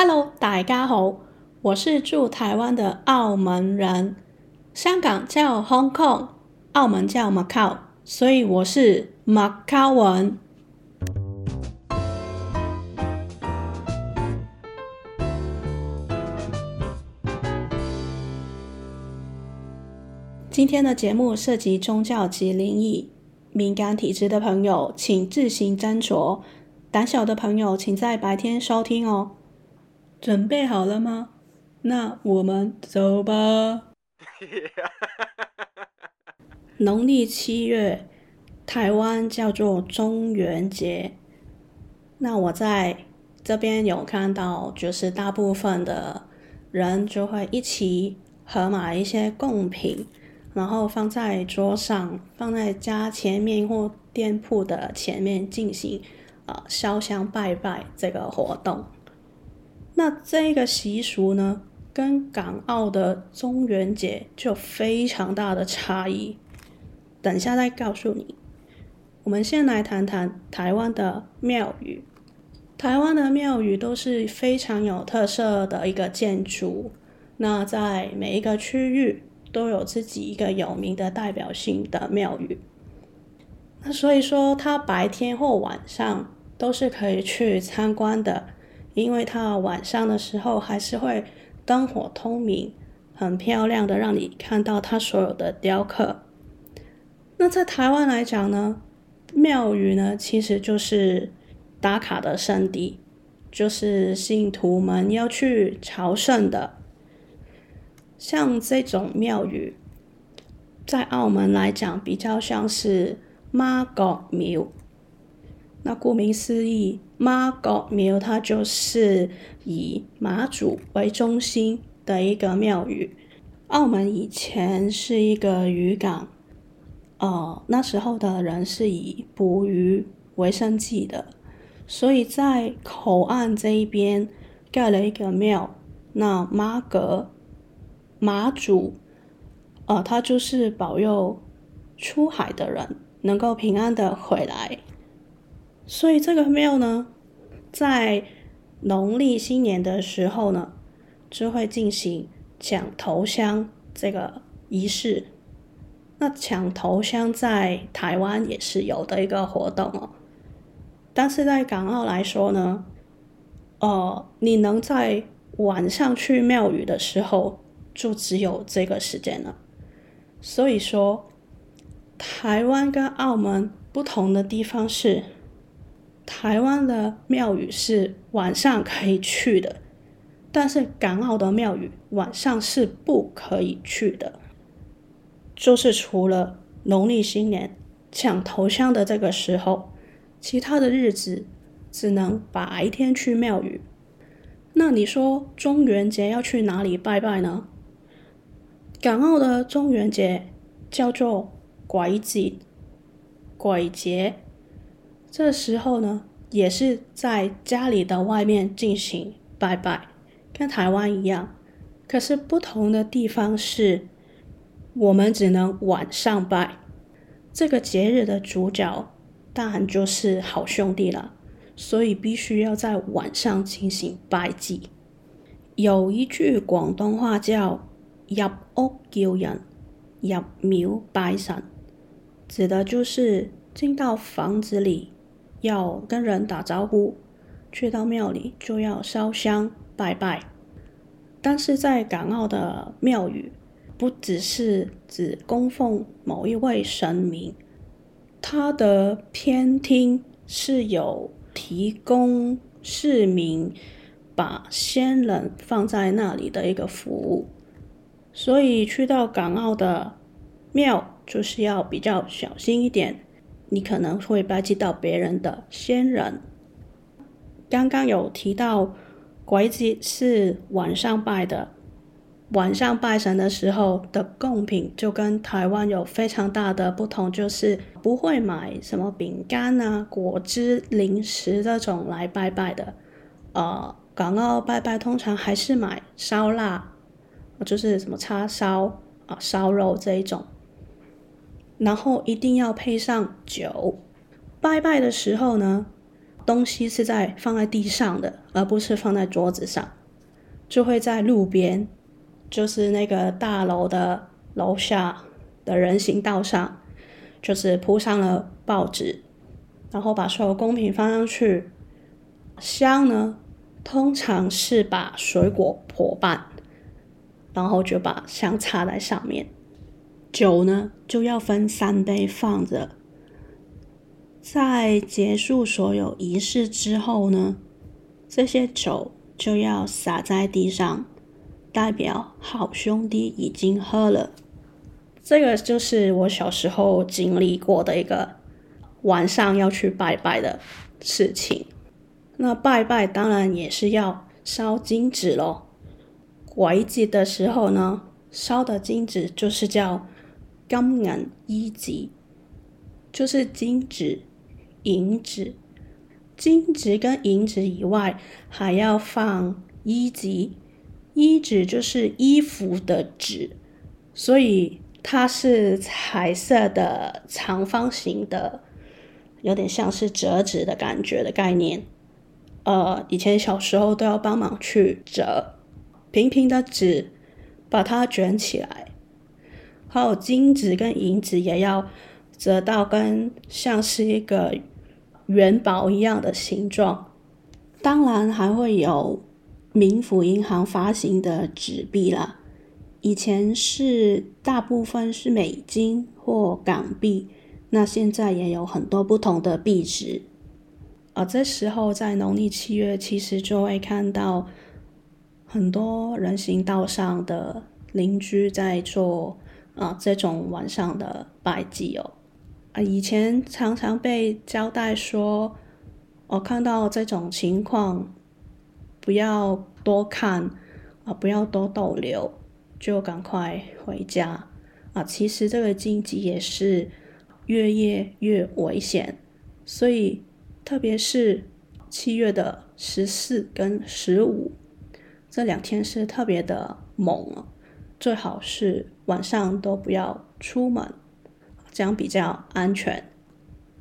Hello，大家好，我是住台湾的澳门人。香港叫 Hong Kong，澳门叫 Macau，所以我是 Macau 文。今天的节目涉及宗教及灵异，敏感体质的朋友请自行斟酌，胆小的朋友请在白天收听哦。准备好了吗？那我们走吧。农历七月，台湾叫做中元节。那我在这边有看到，就是大部分的人就会一起合买一些贡品，然后放在桌上，放在家前面或店铺的前面进行呃烧香拜拜这个活动。那这个习俗呢，跟港澳的中元节就非常大的差异。等一下再告诉你。我们先来谈谈台湾的庙宇。台湾的庙宇都是非常有特色的一个建筑。那在每一个区域都有自己一个有名的代表性的庙宇。那所以说，它白天或晚上都是可以去参观的。因为它晚上的时候还是会灯火通明，很漂亮的让你看到它所有的雕刻。那在台湾来讲呢，庙宇呢其实就是打卡的圣地，就是信徒们要去朝圣的。像这种庙宇，在澳门来讲比较像是妈阁庙。那顾名思义，妈阁庙它就是以妈祖为中心的一个庙宇。澳门以前是一个渔港，呃，那时候的人是以捕鱼为生计的，所以在口岸这一边盖了一个庙。那妈阁妈祖，呃，他就是保佑出海的人能够平安的回来。所以这个庙呢，在农历新年的时候呢，就会进行抢头香这个仪式。那抢头香在台湾也是有的一个活动哦，但是在港澳来说呢，呃，你能在晚上去庙宇的时候，就只有这个时间了。所以说，台湾跟澳门不同的地方是。台湾的庙宇是晚上可以去的，但是港澳的庙宇晚上是不可以去的。就是除了农历新年抢头香的这个时候，其他的日子只能白天去庙宇。那你说中元节要去哪里拜拜呢？港澳的中元节叫做鬼节，鬼节。这时候呢，也是在家里的外面进行拜拜，跟台湾一样。可是不同的地方是，我们只能晚上拜。这个节日的主角当然就是好兄弟了，所以必须要在晚上进行拜祭。有一句广东话叫“入屋叫人，入庙拜神”，指的就是进到房子里。要跟人打招呼，去到庙里就要烧香拜拜。但是在港澳的庙宇，不只是只供奉某一位神明，它的偏厅是有提供市民把先人放在那里的一个服务。所以去到港澳的庙，就是要比较小心一点。你可能会拜祭到别人的先人。刚刚有提到，鬼节是晚上拜的。晚上拜神的时候的贡品就跟台湾有非常大的不同，就是不会买什么饼干啊、果汁、零食这种来拜拜的。呃，港澳拜拜通常还是买烧腊，就是什么叉烧啊、烧肉这一种。然后一定要配上酒。拜拜的时候呢，东西是在放在地上的，而不是放在桌子上，就会在路边，就是那个大楼的楼下的人行道上，就是铺上了报纸，然后把所有公品放上去。香呢，通常是把水果剖半，然后就把香插在上面。酒呢，就要分三杯放着。在结束所有仪式之后呢，这些酒就要洒在地上，代表好兄弟已经喝了。这个就是我小时候经历过的一个晚上要去拜拜的事情。那拜拜当然也是要烧金纸喽。鬼节的时候呢，烧的金纸就是叫金银衣纸，就是金纸。银纸、金纸跟银纸以外，还要放衣纸。衣纸就是衣服的纸，所以它是彩色的长方形的，有点像是折纸的感觉的概念。呃，以前小时候都要帮忙去折平平的纸，把它卷起来。还有金子跟银子也要折到跟像是一个。元宝一样的形状，当然还会有冥府银行发行的纸币啦。以前是大部分是美金或港币，那现在也有很多不同的币值。而这时候在农历七月，其实就会看到很多人行道上的邻居在做啊这种晚上的拜祭哦。啊以前常常被交代说，我看到这种情况，不要多看啊，不要多逗留，就赶快回家啊。其实这个禁忌也是越夜越危险，所以特别是七月的十四跟十五这两天是特别的猛，最好是晚上都不要出门。这样比较安全。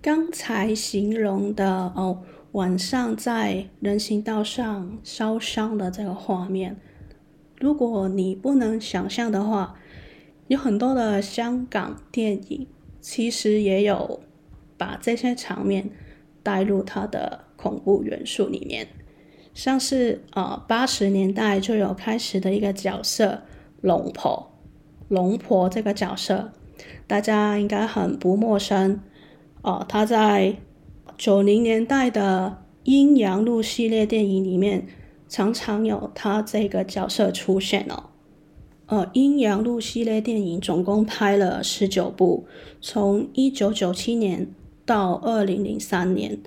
刚才形容的哦，晚上在人行道上烧伤的这个画面，如果你不能想象的话，有很多的香港电影其实也有把这些场面带入它的恐怖元素里面，像是呃八十年代就有开始的一个角色龙婆，龙婆这个角色。大家应该很不陌生哦，他在九零年代的《阴阳路》系列电影里面，常常有他这个角色出现哦。呃，《阴阳路》系列电影总共拍了十九部，从一九九七年到二零零三年。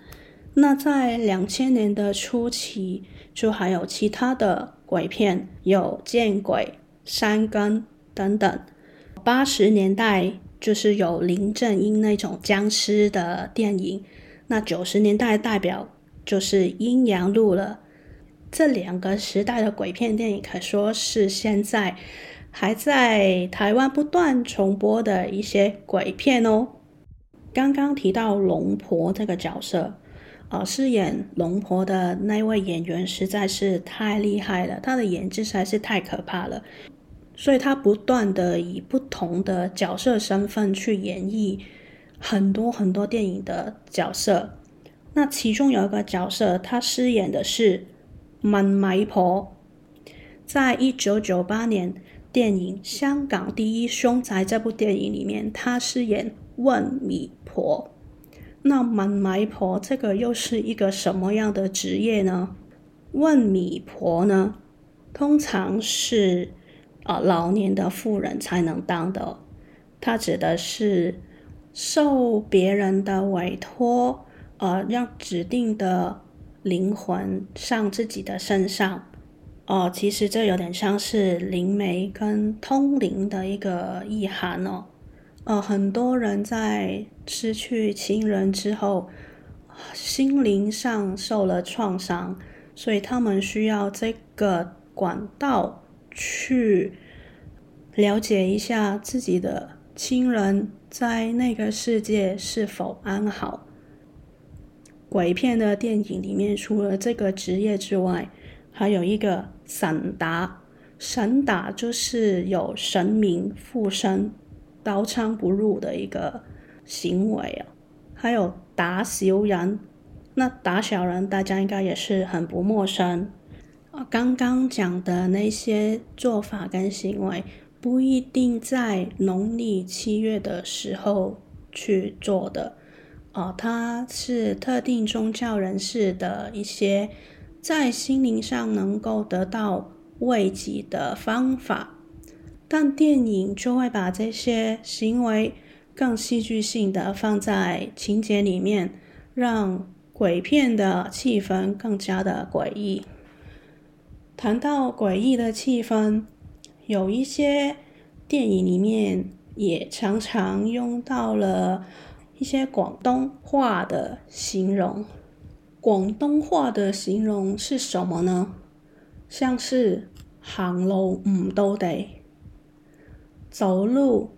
那在两千年的初期，就还有其他的鬼片，有《见鬼》、《山根》等等。八十年代就是有林正英那种僵尸的电影，那九十年代代表就是《阴阳路》了。这两个时代的鬼片电影可说是现在还在台湾不断重播的一些鬼片哦。刚刚提到龙婆这个角色，呃，饰演龙婆的那位演员实在是太厉害了，他的演技实在是太可怕了。所以他不断的以不同的角色身份去演绎很多很多电影的角色。那其中有一个角色，他饰演的是问米婆。在一九九八年电影《香港第一凶宅》这部电影里面，他饰演问米婆。那问米婆这个又是一个什么样的职业呢？问米婆呢，通常是。啊，老年的妇人才能当的，它指的是受别人的委托，呃，让指定的灵魂上自己的身上。哦、其实这有点像是灵媒跟通灵的一个意涵哦。呃，很多人在失去亲人之后，心灵上受了创伤，所以他们需要这个管道。去了解一下自己的亲人在那个世界是否安好。鬼片的电影里面，除了这个职业之外，还有一个散打。散打就是有神明附身、刀枪不入的一个行为啊。还有打小人，那打小人大家应该也是很不陌生。刚刚讲的那些做法跟行为，不一定在农历七月的时候去做的。哦，它是特定宗教人士的一些在心灵上能够得到慰藉的方法，但电影就会把这些行为更戏剧性的放在情节里面，让鬼片的气氛更加的诡异。谈到诡异的气氛，有一些电影里面也常常用到了。一些广东话的形容，广东话的形容是什么呢？像是行路唔到地，走路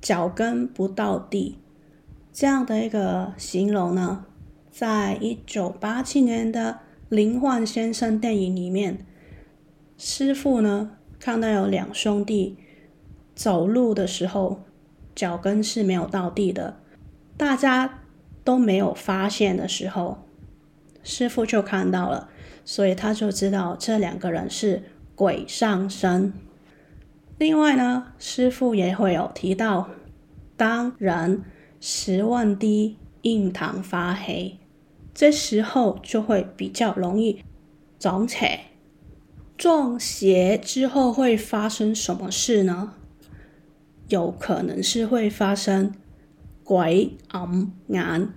脚跟不到地，这样的一个形容呢，在一九八七年的《灵幻先生》电影里面，师傅呢看到有两兄弟走路的时候，脚跟是没有到地的。大家都没有发现的时候，师傅就看到了，所以他就知道这两个人是鬼上身。另外呢，师傅也会有提到，当人食问低、印堂发黑，这时候就会比较容易撞邪。撞邪之后会发生什么事呢？有可能是会发生。鬼掩眼，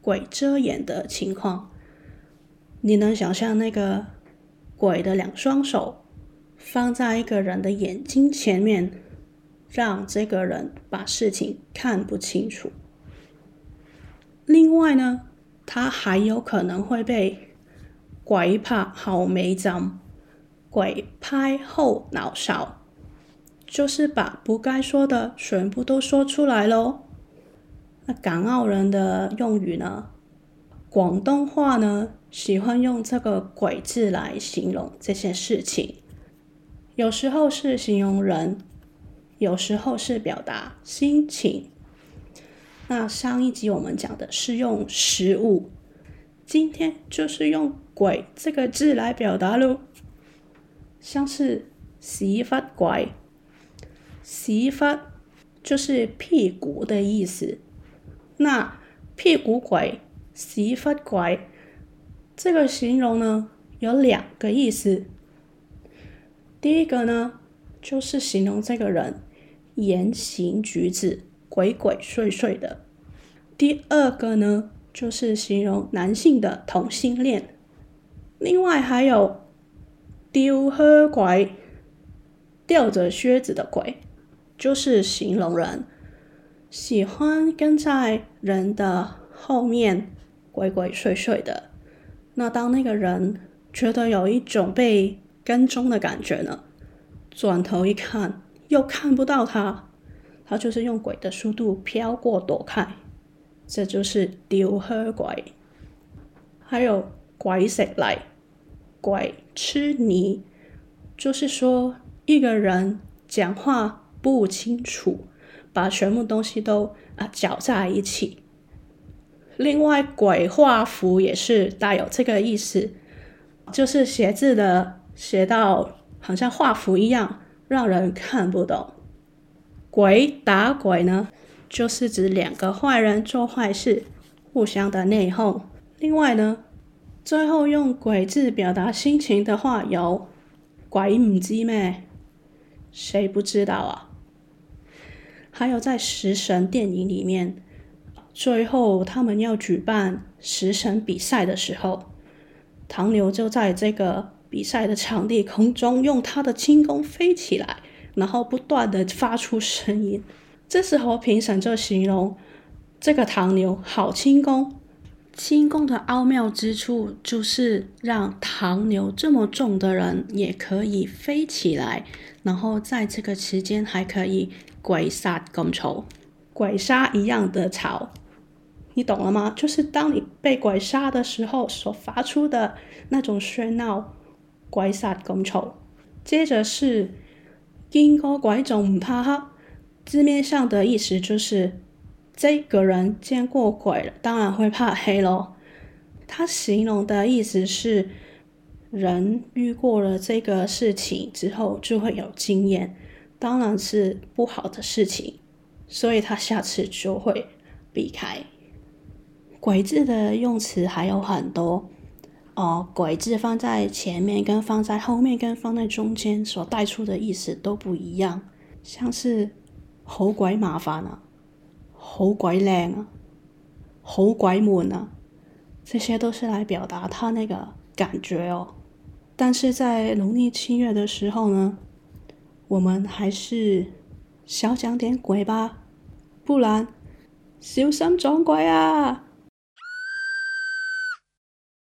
鬼遮眼的情况，你能想象那个鬼的两双手放在一个人的眼睛前面，让这个人把事情看不清楚？另外呢，他还有可能会被鬼拍后尾枕，鬼拍后脑勺，就是把不该说的全部都说出来喽。那港澳人的用语呢？广东话呢，喜欢用这个“鬼”字来形容这些事情，有时候是形容人，有时候是表达心情。那上一集我们讲的是用食物，今天就是用“鬼”这个字来表达喽，像是屎忽鬼，屎忽就是屁股的意思。那屁股鬼、屎忽鬼，这个形容呢，有两个意思。第一个呢，就是形容这个人言行举止鬼鬼祟祟的；第二个呢，就是形容男性的同性恋。另外还有丢靴鬼，吊着靴子的鬼，就是形容人。喜欢跟在人的后面鬼鬼祟祟的，那当那个人觉得有一种被跟踪的感觉呢，转头一看又看不到他，他就是用鬼的速度飘过躲开，这就是丢靴鬼。还有鬼食泥，鬼吃泥，就是说一个人讲话不清楚。把全部东西都啊搅在一起。另外，鬼画符也是带有这个意思，就是写字的写到好像画符一样，让人看不懂。鬼打鬼呢，就是指两个坏人做坏事，互相的内讧。另外呢，最后用鬼字表达心情的话有鬼唔知咩？谁不知道啊？还有在食神电影里面，最后他们要举办食神比赛的时候，唐牛就在这个比赛的场地空中用他的轻功飞起来，然后不断的发出声音。这时候评审就形容这个唐牛好轻功，轻功的奥妙之处就是让唐牛这么重的人也可以飞起来，然后在这个期间还可以。鬼杀咁吵，鬼杀一样的吵，你懂了吗？就是当你被鬼杀的时候所发出的那种喧闹，鬼杀咁嘈。接着是见过鬼仲唔怕黑，字面上的意思就是这个人见过鬼了，当然会怕黑喽。他形容的意思是，人遇过了这个事情之后就会有经验，当然是不好的事情，所以他下次就会避开。鬼字的用词还有很多。哦，鬼字放在前面跟放在后面跟放在中间所带出的意思都不一样，像是好鬼麻烦啊，好鬼靓啊，好鬼闷啊，这些都是来表达他那个感觉哦。但是在农历七月的时候呢，我们还是少讲点鬼吧，不然小心撞鬼啊！